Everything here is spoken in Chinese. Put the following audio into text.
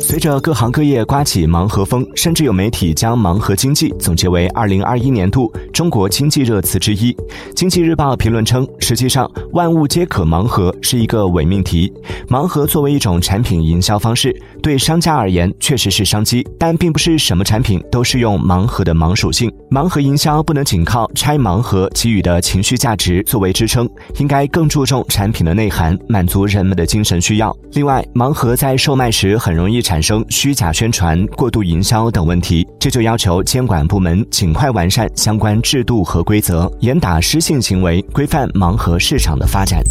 随着各行各业刮起盲盒风，甚至有媒体将盲盒经济总结为二零二一年度中国经济热词之一。经济日报评论称，实际上万物皆可盲盒是一个伪命题。盲盒作为一种产品营销方式，对商家而言确实是商机，但并不是什么产品都适用盲盒的盲属性。盲盒营销不能仅靠拆盲盒给予的情绪价值作为支撑，应该更注重产品的内涵，满足人们的精神需要。另外，盲盒在售卖时很容易产生虚假宣传、过度营销等问题，这就要求监管部门尽快完善相关制度和规则，严打失信行为，规范盲盒市场的发展。